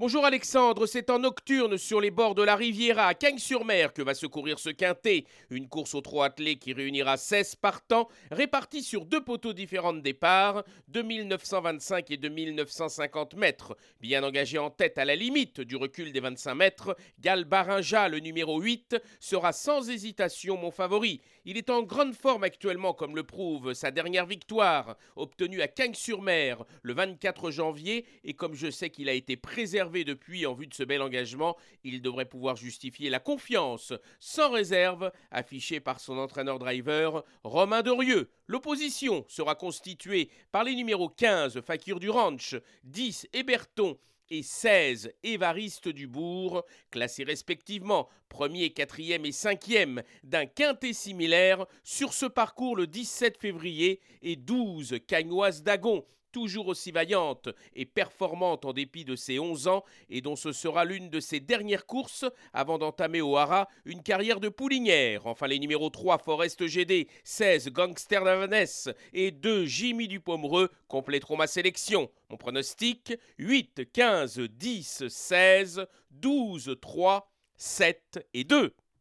Bonjour Alexandre, c'est en nocturne sur les bords de la Riviera à Cagnes-sur-Mer que va se courir ce quintet. Une course aux trois attelés qui réunira 16 partants répartis sur deux poteaux différents de départ, de 1925 et de 1950 mètres. Bien engagé en tête à la limite du recul des 25 mètres, Gal Barinja, le numéro 8, sera sans hésitation mon favori. Il est en grande forme actuellement comme le prouve sa dernière victoire, obtenue à Cagnes-sur-Mer le 24 janvier et comme je sais qu'il a été préservé depuis en vue de ce bel engagement, il devrait pouvoir justifier la confiance sans réserve affichée par son entraîneur-driver Romain Dorieux. L'opposition sera constituée par les numéros 15 Fakir du Ranch, 10 Héberton et 16 Évariste Dubourg, classés respectivement 1er, 4e et 5e d'un quintet similaire sur ce parcours le 17 février et 12 Cagnoise d'Agon toujours aussi vaillante et performante en dépit de ses 11 ans et dont ce sera l'une de ses dernières courses avant d'entamer au Hara une carrière de poulinière. Enfin les numéros 3 Forest GD, 16 Gangster d'Avanès et 2 Jimmy Dupomereux compléteront ma sélection. Mon pronostic 8, 15, 10, 16, 12, 3, 7 et 2.